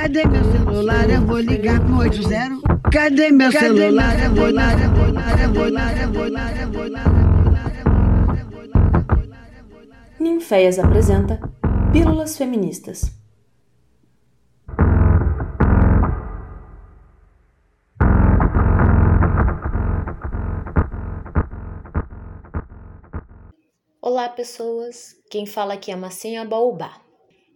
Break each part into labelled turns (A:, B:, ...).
A: Cadê meu celular? Eu vou ligar pro 80. Cadê meu celular? Eu vou ligar, eu vou ligar, eu vou ligar, eu vou ligar, eu vou ligar.
B: Ninféias apresenta Pílulas Feministas. Olá, pessoas. Quem fala aqui é Massinha Baobá.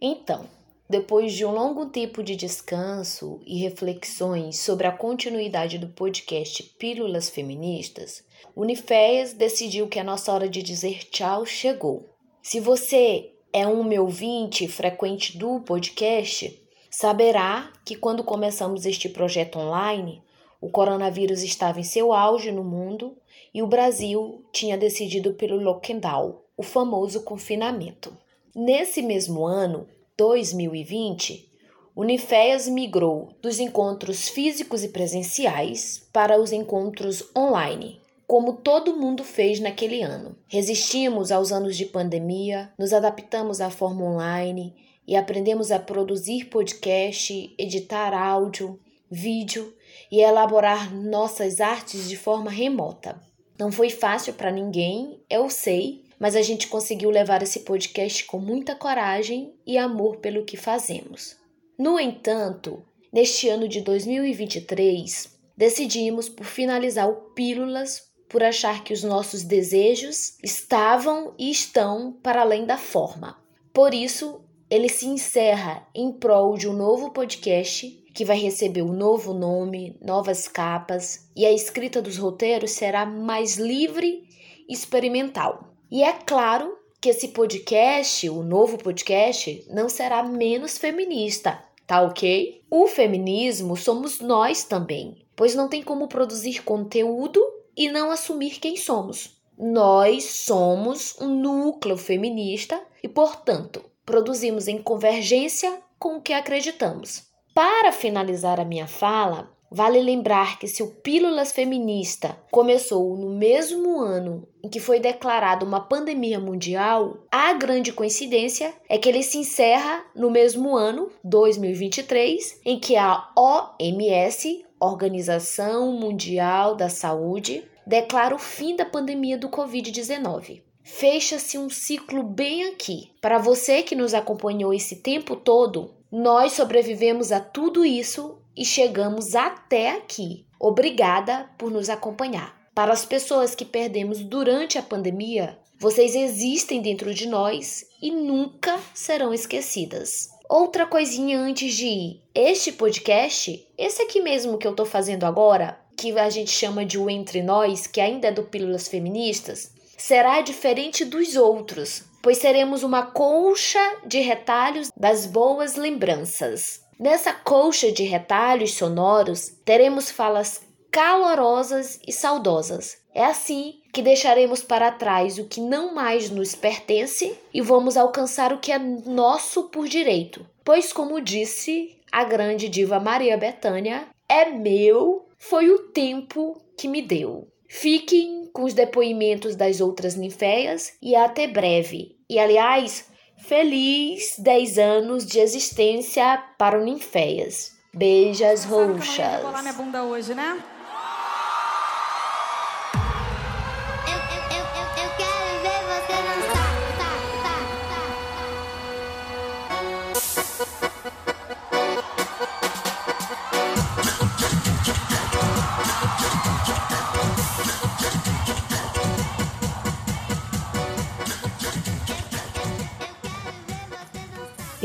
B: Então, depois de um longo tempo de descanso e reflexões sobre a continuidade do podcast Pílulas Feministas, Uniféias decidiu que a nossa hora de dizer tchau chegou. Se você é um meu ouvinte frequente do podcast, saberá que quando começamos este projeto online, o coronavírus estava em seu auge no mundo e o Brasil tinha decidido pelo lockdown, o famoso confinamento. Nesse mesmo ano, 2020, Uniféias migrou dos encontros físicos e presenciais para os encontros online, como todo mundo fez naquele ano. Resistimos aos anos de pandemia, nos adaptamos à forma online e aprendemos a produzir podcast, editar áudio, vídeo e elaborar nossas artes de forma remota. Não foi fácil para ninguém, eu sei, mas a gente conseguiu levar esse podcast com muita coragem e amor pelo que fazemos. No entanto, neste ano de 2023, decidimos por finalizar o Pílulas por achar que os nossos desejos estavam e estão para além da forma. Por isso, ele se encerra em prol de um novo podcast que vai receber um novo nome, novas capas e a escrita dos roteiros será mais livre e experimental. E é claro que esse podcast, o novo podcast, não será menos feminista, tá ok? O feminismo somos nós também, pois não tem como produzir conteúdo e não assumir quem somos. Nós somos um núcleo feminista e, portanto, produzimos em convergência com o que acreditamos. Para finalizar a minha fala, Vale lembrar que se o Pílulas Feminista começou no mesmo ano em que foi declarada uma pandemia mundial, a grande coincidência é que ele se encerra no mesmo ano, 2023, em que a OMS, Organização Mundial da Saúde, declara o fim da pandemia do Covid-19. Fecha-se um ciclo bem aqui. Para você que nos acompanhou esse tempo todo, nós sobrevivemos a tudo isso e chegamos até aqui. Obrigada por nos acompanhar. Para as pessoas que perdemos durante a pandemia, vocês existem dentro de nós e nunca serão esquecidas. Outra coisinha antes de ir. Este podcast, esse aqui mesmo que eu tô fazendo agora, que a gente chama de o Entre Nós, que ainda é do Pílulas Feministas, será diferente dos outros, pois seremos uma colcha de retalhos das boas lembranças. Nessa colcha de retalhos sonoros, teremos falas calorosas e saudosas. É assim que deixaremos para trás o que não mais nos pertence e vamos alcançar o que é nosso por direito. Pois, como disse a grande diva Maria Bethânia, é meu, foi o tempo que me deu. Fiquem com os depoimentos das outras ninféias e até breve. E aliás, Feliz 10 anos de existência para o Ninféias. Beijas roxas. Eu
C: vou minha bunda hoje, né?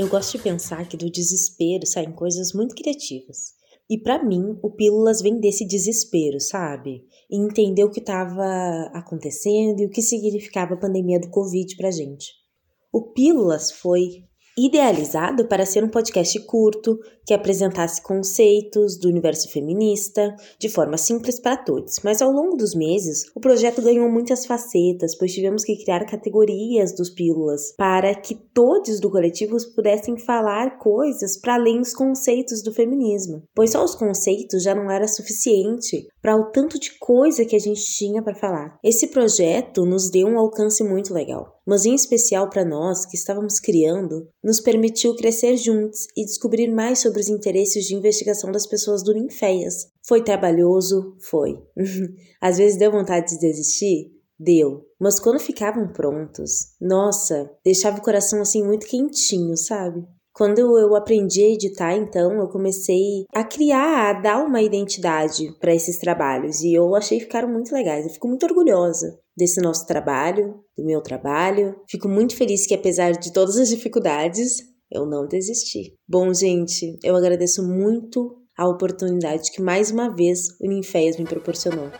B: Eu gosto de pensar que do desespero saem coisas muito criativas. E para mim, o Pílulas vem desse desespero, sabe? E entender o que estava acontecendo e o que significava a pandemia do Covid pra gente. O Pílulas foi idealizado para ser um podcast curto que apresentasse conceitos do universo feminista de forma simples para todos. Mas ao longo dos meses, o projeto ganhou muitas facetas, pois tivemos que criar categorias dos pílulas para que todos do coletivo pudessem falar coisas para além dos conceitos do feminismo. Pois só os conceitos já não era suficiente
C: para o tanto de coisa que a gente tinha para falar. Esse projeto nos deu um alcance muito legal, mas em especial para nós que estávamos criando, nos permitiu crescer juntos e descobrir mais sobre os interesses de investigação das pessoas do Ninféias. Foi trabalhoso? Foi. Às vezes deu vontade de desistir? Deu. Mas quando ficavam prontos, nossa, deixava o coração assim muito quentinho, sabe? Quando eu aprendi a editar, então, eu comecei a criar, a dar uma identidade para esses trabalhos e eu achei que ficaram muito legais. Eu fico muito orgulhosa desse nosso trabalho, do meu trabalho. Fico muito feliz que, apesar de todas as dificuldades, eu não desisti. Bom, gente, eu agradeço muito a oportunidade que mais uma vez o Ninféias me proporcionou.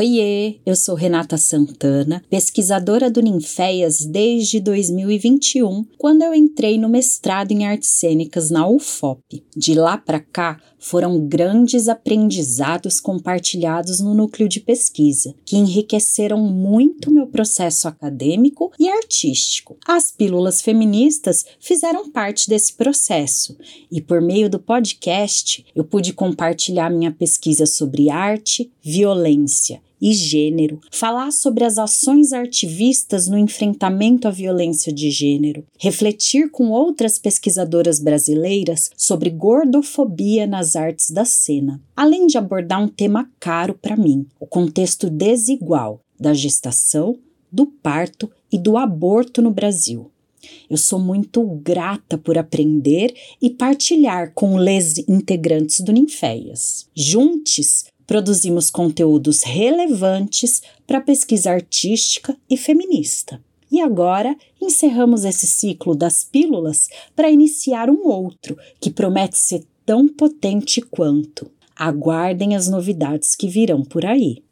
D: Oiê, eu sou Renata Santana, pesquisadora do Ninféias desde 2021, quando eu entrei no mestrado em artes cênicas na UFOP. De lá para cá, foram grandes aprendizados compartilhados no núcleo de pesquisa, que enriqueceram muito meu processo acadêmico e artístico. As pílulas feministas fizeram parte desse processo, e por meio do podcast eu pude compartilhar minha pesquisa sobre arte, violência e gênero, falar sobre as ações artivistas no enfrentamento à violência de gênero, refletir com outras pesquisadoras brasileiras sobre gordofobia nas artes da cena, além de abordar um tema caro para mim, o contexto desigual da gestação, do parto e do aborto no Brasil. Eu sou muito grata por aprender e partilhar com os integrantes do Ninféias. Juntos, produzimos conteúdos relevantes para pesquisa artística e feminista. E agora encerramos esse ciclo das pílulas para iniciar um outro que promete ser tão potente quanto. Aguardem as novidades que virão por aí.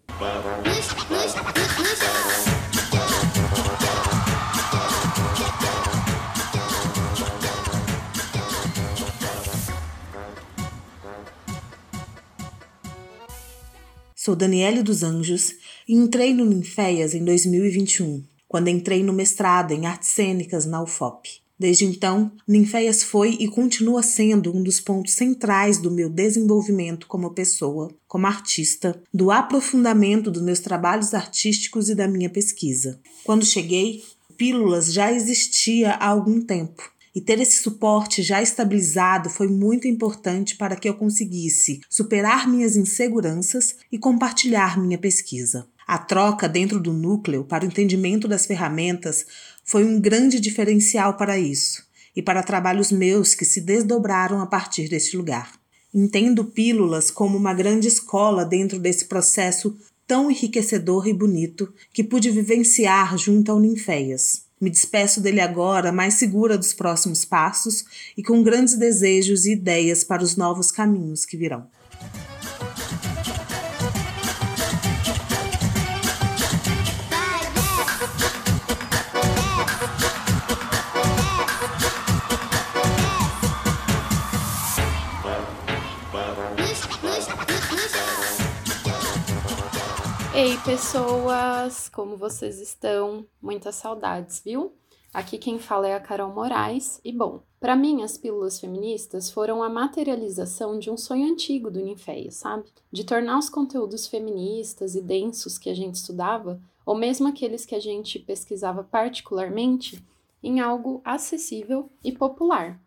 E: Sou Daniele dos Anjos e entrei no Ninféias em 2021, quando entrei no mestrado em artes cênicas na UFOP. Desde então, Ninféias foi e continua sendo um dos pontos centrais do meu desenvolvimento como pessoa, como artista, do aprofundamento dos meus trabalhos artísticos e da minha pesquisa. Quando cheguei, Pílulas já existia há algum tempo e ter esse suporte já estabilizado foi muito importante para que eu conseguisse superar minhas inseguranças e compartilhar minha pesquisa. A troca dentro do núcleo para o entendimento das ferramentas foi um grande diferencial para isso e para trabalhos meus que se desdobraram a partir deste lugar. Entendo Pílulas como uma grande escola dentro desse processo tão enriquecedor e bonito que pude vivenciar junto ao Ninféias. Me despeço dele agora, mais segura dos próximos passos e com grandes desejos e ideias para os novos caminhos que virão.
F: Pessoas, como vocês estão? Muitas saudades, viu? Aqui quem fala é a Carol Moraes e bom, para mim as pílulas feministas foram a materialização de um sonho antigo do Ninféia, sabe? De tornar os conteúdos feministas e densos que a gente estudava, ou mesmo aqueles que a gente pesquisava particularmente, em algo acessível e popular.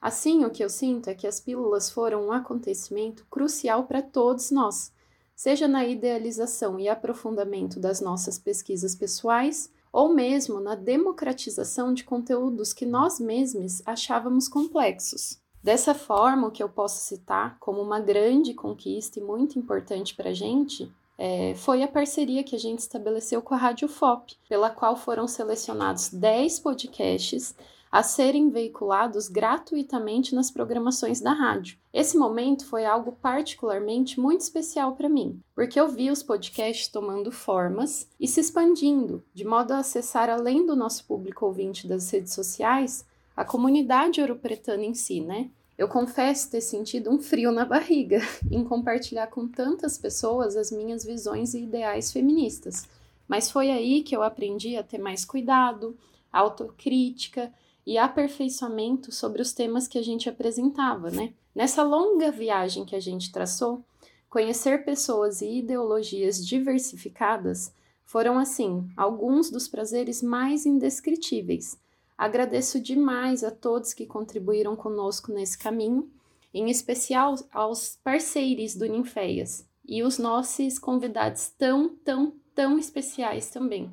F: Assim, o que eu sinto é que as pílulas foram um acontecimento crucial para todos nós seja na idealização e aprofundamento das nossas pesquisas pessoais, ou mesmo na democratização de conteúdos que nós mesmos achávamos complexos. Dessa forma, o que eu posso citar como uma grande conquista e muito importante para a gente é, foi a parceria que a gente estabeleceu com a Rádio FOP, pela qual foram selecionados 10 podcasts a serem veiculados gratuitamente nas programações da rádio. Esse momento foi algo particularmente muito especial para mim, porque eu vi os podcasts tomando formas e se expandindo, de modo a acessar além do nosso público ouvinte das redes sociais, a comunidade ouropretana em si, né? Eu confesso ter sentido um frio na barriga em compartilhar com tantas pessoas as minhas visões e ideais feministas. Mas foi aí que eu aprendi a ter mais cuidado, autocrítica e aperfeiçoamento sobre os temas que a gente apresentava, né? Nessa longa viagem que a gente traçou, conhecer pessoas e ideologias diversificadas foram, assim, alguns dos prazeres mais indescritíveis. Agradeço demais a todos que contribuíram conosco nesse caminho, em especial aos parceiros do Ninféias e os nossos convidados tão, tão, tão especiais também.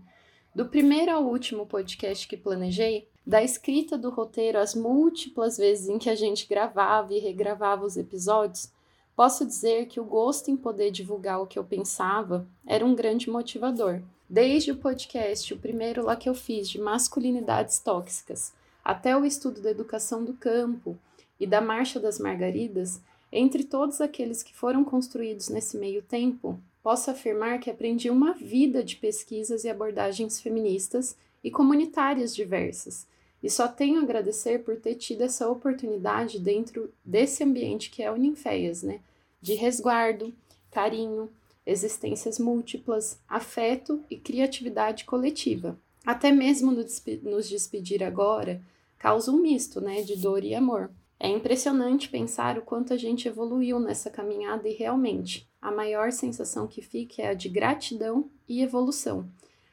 F: Do primeiro ao último podcast que planejei, da escrita do roteiro às múltiplas vezes em que a gente gravava e regravava os episódios, posso dizer que o gosto em poder divulgar o que eu pensava era um grande motivador. Desde o podcast, o primeiro lá que eu fiz de masculinidades tóxicas, até o estudo da educação do campo e da Marcha das Margaridas, entre todos aqueles que foram construídos nesse meio tempo, posso afirmar que aprendi uma vida de pesquisas e abordagens feministas e comunitárias diversas, e só tenho a agradecer por ter tido essa oportunidade dentro desse ambiente que é o Ninféias, né? De resguardo, carinho, existências múltiplas, afeto e criatividade coletiva. Até mesmo nos despedir agora causa um misto, né? De dor e amor. É impressionante pensar o quanto a gente evoluiu nessa caminhada e realmente a maior sensação que fica é a de gratidão e evolução,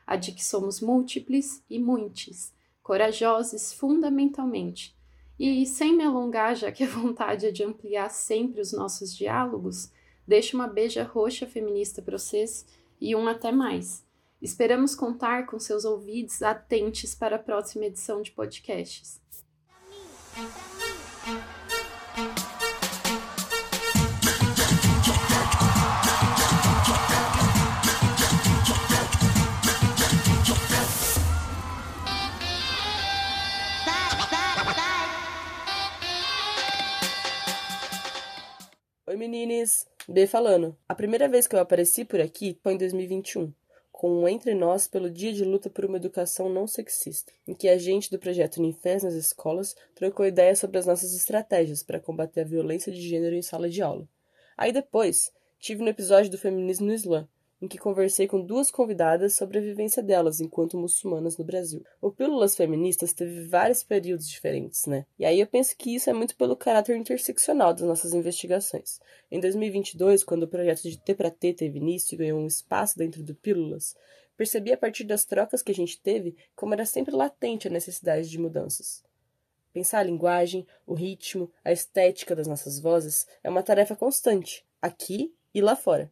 F: a de que somos múltiples e muitos corajosos fundamentalmente. E sem me alongar, já que a vontade é de ampliar sempre os nossos diálogos, deixo uma beija roxa feminista para vocês e um até mais. Esperamos contar com seus ouvidos atentos para a próxima edição de podcasts.
G: B falando. A primeira vez que eu apareci por aqui foi em 2021, com um Entre Nós pelo Dia de Luta por uma Educação Não Sexista, em que a gente do projeto Ninfés nas escolas trocou ideias sobre as nossas estratégias para combater a violência de gênero em sala de aula. Aí depois, tive no episódio do Feminismo no Islã, em que conversei com duas convidadas sobre a vivência delas enquanto muçulmanas no Brasil. O Pílulas Feministas teve vários períodos diferentes, né? E aí eu penso que isso é muito pelo caráter interseccional das nossas investigações. Em 2022, quando o projeto de T para T teve início e ganhou um espaço dentro do Pílulas, percebi a partir das trocas que a gente teve como era sempre latente a necessidade de mudanças. Pensar a linguagem, o ritmo, a estética das nossas vozes é uma tarefa constante, aqui e lá fora.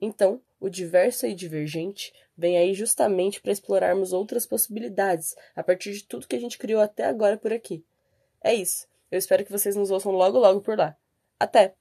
G: Então, o diverso e divergente vem aí justamente para explorarmos outras possibilidades a partir de tudo que a gente criou até agora por aqui. É isso. Eu espero que vocês nos ouçam logo logo por lá. Até!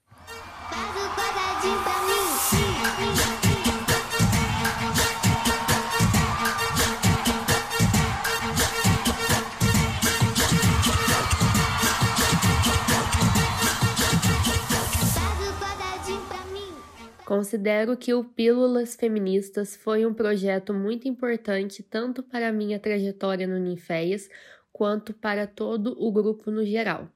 H: Considero que o Pílulas Feministas foi um projeto muito importante tanto para a minha trajetória no Ninféias quanto para todo o grupo no geral.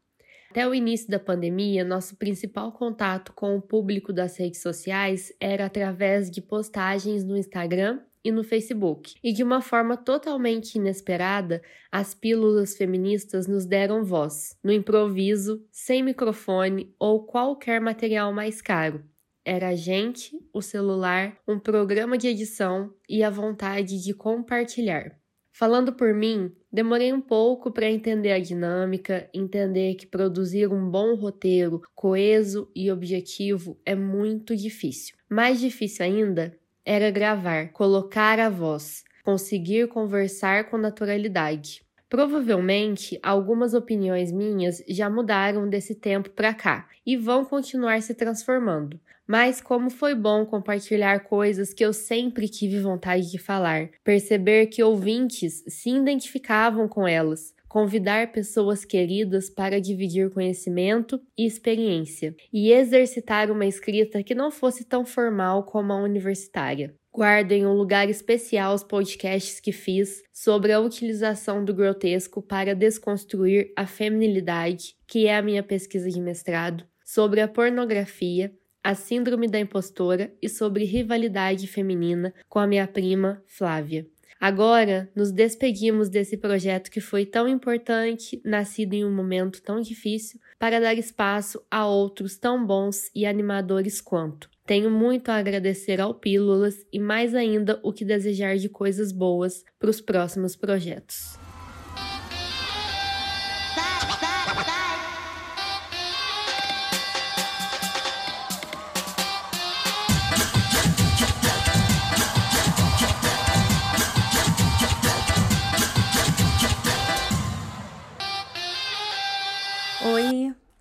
H: Até o início da pandemia, nosso principal contato com o público das redes sociais era através de postagens no Instagram e no Facebook. E de uma forma totalmente inesperada, as pílulas feministas nos deram voz, no improviso, sem microfone ou qualquer material mais caro era a gente, o celular, um programa de edição e a vontade de compartilhar. Falando por mim, demorei um pouco para entender a dinâmica, entender que produzir um bom roteiro, coeso e objetivo é muito difícil. Mais difícil ainda era gravar, colocar a voz, conseguir conversar com naturalidade. Provavelmente algumas opiniões minhas já mudaram desse tempo para cá e vão continuar se transformando. Mas como foi bom compartilhar coisas que eu sempre tive vontade de falar, perceber que ouvintes se identificavam com elas, convidar pessoas queridas para dividir conhecimento e experiência, e exercitar uma escrita que não fosse tão formal como a universitária. Guardo em um lugar especial os podcasts que fiz sobre a utilização do grotesco para desconstruir a feminilidade, que é a minha pesquisa de mestrado, sobre a pornografia, a síndrome da impostora e sobre rivalidade feminina com a minha prima Flávia. Agora nos despedimos desse projeto que foi tão importante, nascido em um momento tão difícil, para dar espaço a outros tão bons e animadores quanto. Tenho muito a agradecer ao Pílulas e mais ainda o que desejar de coisas boas para os próximos projetos.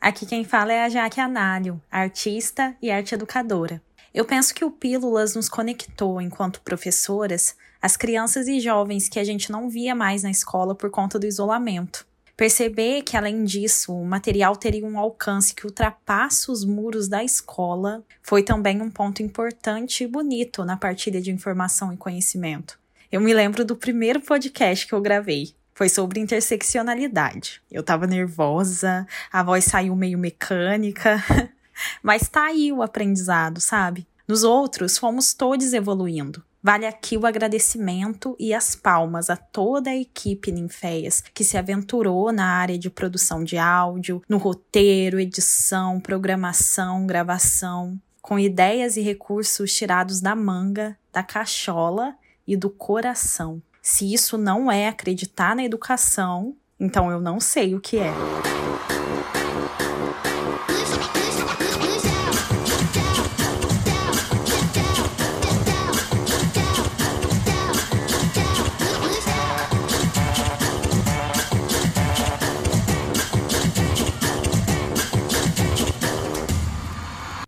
I: Aqui quem fala é a Jaque Análio, artista e arte educadora. Eu penso que o Pílulas nos conectou, enquanto professoras, as crianças e jovens que a gente não via mais na escola por conta do isolamento. Perceber que, além disso, o material teria um alcance que ultrapassa os muros da escola foi também um ponto importante e bonito na partilha de informação e conhecimento. Eu me lembro do primeiro podcast que eu gravei, foi sobre interseccionalidade. Eu tava nervosa, a voz saiu meio mecânica, mas tá aí o aprendizado, sabe? Nos outros, fomos todos evoluindo. Vale aqui o agradecimento e as palmas a toda a equipe Ninféias que se aventurou na área de produção de áudio, no roteiro, edição, programação, gravação, com ideias e recursos tirados da manga, da cachola e do coração. Se isso não é acreditar na educação, então eu não sei o que é.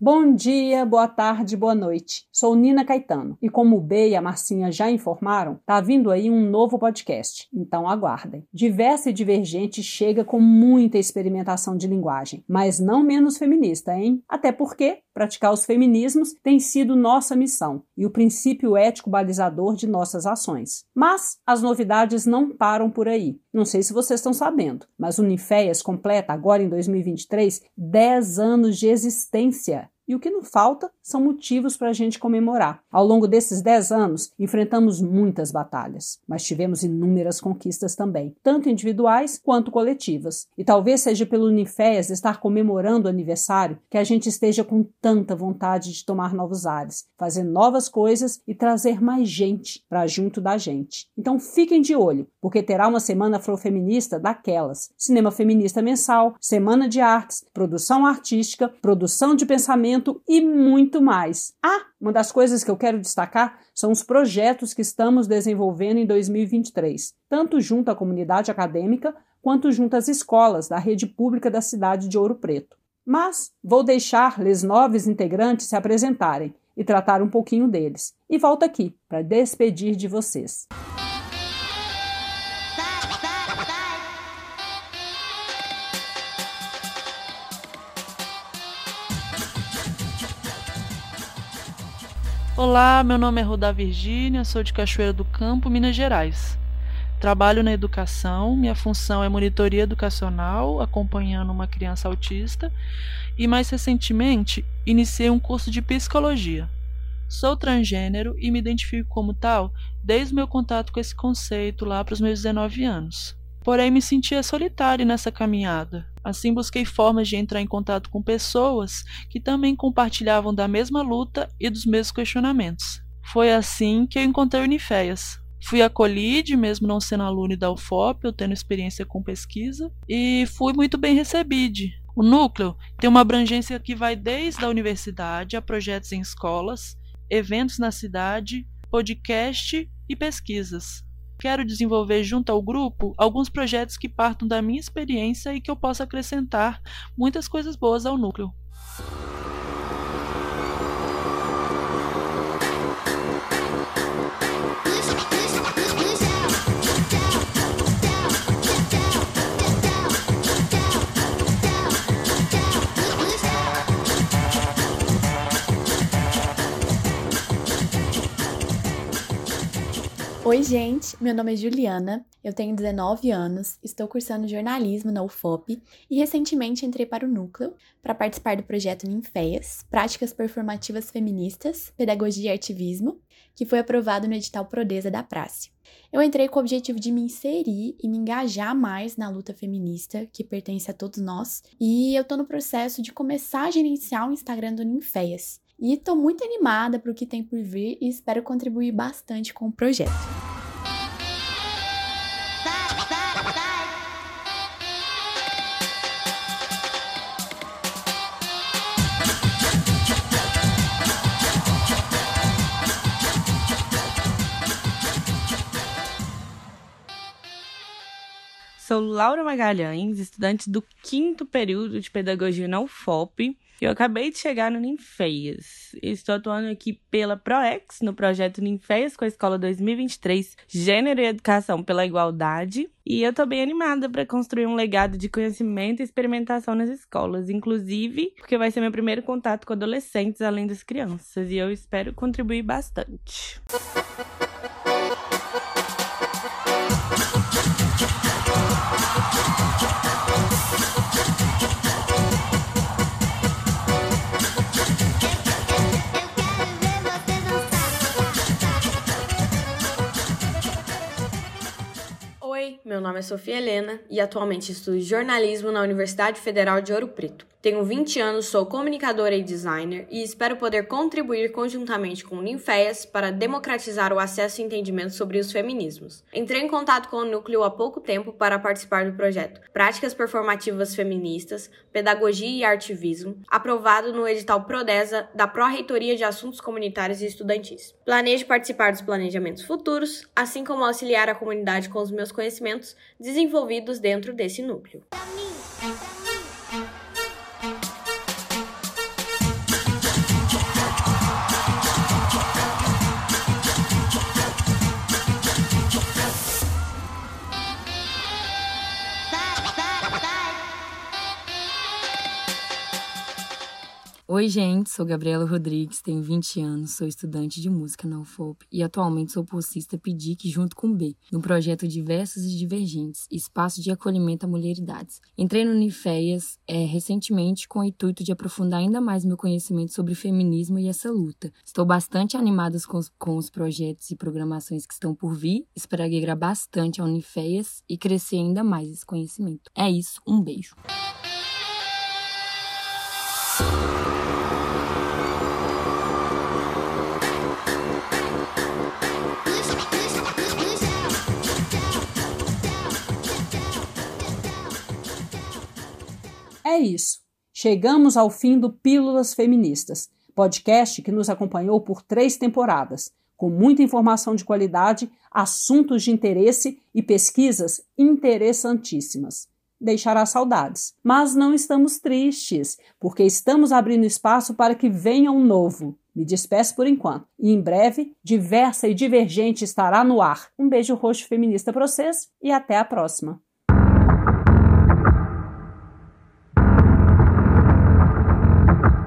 J: Bom dia, boa tarde, boa noite. Sou Nina Caetano e como o B e a Marcinha já informaram, tá vindo aí um novo podcast, então aguardem. Diversa e Divergente chega com muita experimentação de linguagem, mas não menos feminista, hein? Até porque praticar os feminismos tem sido nossa missão e o princípio ético balizador de nossas ações. Mas as novidades não param por aí. Não sei se vocês estão sabendo, mas o Ninféias completa agora em 2023 10 anos de existência. E o que não falta são motivos para a gente comemorar. Ao longo desses 10 anos, enfrentamos muitas batalhas, mas tivemos inúmeras conquistas também, tanto individuais quanto coletivas. E talvez seja pelo Unifés estar comemorando o aniversário que a gente esteja com tanta vontade de tomar novos ares, fazer novas coisas e trazer mais gente para junto da gente. Então fiquem de olho, porque terá uma semana afrofeminista daquelas: cinema feminista mensal, semana de artes, produção artística, produção de pensamento e muito mais. Ah, uma das coisas que eu quero destacar são os projetos que estamos desenvolvendo em 2023, tanto junto à comunidade acadêmica quanto junto às escolas da rede pública da cidade de Ouro Preto. Mas vou deixar les novos integrantes se apresentarem e tratar um pouquinho deles. E volto aqui para despedir de vocês.
K: Olá, meu nome é Roda Virgínia, sou de Cachoeira do Campo, Minas Gerais. Trabalho na educação, minha função é monitoria educacional, acompanhando uma criança autista, e mais recentemente iniciei um curso de psicologia. Sou transgênero e me identifico como tal desde meu contato com esse conceito lá para os meus 19 anos. Porém, me sentia solitário nessa caminhada. Assim, busquei formas de entrar em contato com pessoas que também compartilhavam da mesma luta e dos mesmos questionamentos. Foi assim que eu encontrei o Uniféias. Fui acolhida, mesmo não sendo aluno da UFOP, eu tendo experiência com pesquisa, e fui muito bem recebida. O núcleo tem uma abrangência que vai desde a universidade a projetos em escolas, eventos na cidade, podcast e pesquisas. Quero desenvolver junto ao grupo alguns projetos que partam da minha experiência e que eu possa acrescentar muitas coisas boas ao núcleo.
L: Oi, gente, meu nome é Juliana, eu tenho 19 anos, estou cursando jornalismo na UFOP e recentemente entrei para o Núcleo para participar do projeto Ninféias, Práticas Performativas Feministas, Pedagogia e Ativismo, que foi aprovado no edital Prodeza da Prace. Eu entrei com o objetivo de me inserir e me engajar mais na luta feminista que pertence a todos nós, e eu estou no processo de começar a gerenciar o Instagram do Ninféias. E estou muito animada para o que tem por vir e espero contribuir bastante com o projeto.
M: Sou Laura Magalhães, estudante do quinto período de Pedagogia na UFOP. Eu acabei de chegar no Ninfeias. Estou atuando aqui pela ProEx, no projeto Ninfeias com a Escola 2023, Gênero e Educação pela Igualdade. E eu estou bem animada para construir um legado de conhecimento e experimentação nas escolas, inclusive porque vai ser meu primeiro contato com adolescentes além das crianças, e eu espero contribuir bastante.
N: Meu nome é Sofia Helena e atualmente estudo jornalismo na Universidade Federal de Ouro Preto. Tenho 20 anos, sou comunicadora e designer e espero poder contribuir conjuntamente com o Ninféias para democratizar o acesso e entendimento sobre os feminismos. Entrei em contato com o núcleo há pouco tempo para participar do projeto Práticas Performativas Feministas, Pedagogia e Artivismo, aprovado no edital Prodesa da Pró-Reitoria de Assuntos Comunitários e Estudantis. Planejo participar dos planejamentos futuros, assim como auxiliar a comunidade com os meus conhecimentos desenvolvidos dentro desse núcleo.
O: Oi, gente, sou Gabriela Rodrigues, tenho 20 anos, sou estudante de música na UFOP e atualmente sou bolsista PIDIC junto com B, no projeto Diversas e Divergentes, Espaço de Acolhimento a Mulheridades. Entrei no Unifeias é, recentemente com o intuito de aprofundar ainda mais meu conhecimento sobre feminismo e essa luta. Estou bastante animada com os, com os projetos e programações que estão por vir, espero agregar bastante a Unifeias e crescer ainda mais esse conhecimento. É isso, um beijo.
J: É isso. Chegamos ao fim do Pílulas Feministas, podcast que nos acompanhou por três temporadas, com muita informação de qualidade, assuntos de interesse e pesquisas interessantíssimas. Deixará saudades, mas não estamos tristes, porque estamos abrindo espaço para que venha um novo. Me despeço por enquanto. E em breve, Diversa e Divergente estará no ar. Um beijo roxo feminista para vocês e até a próxima.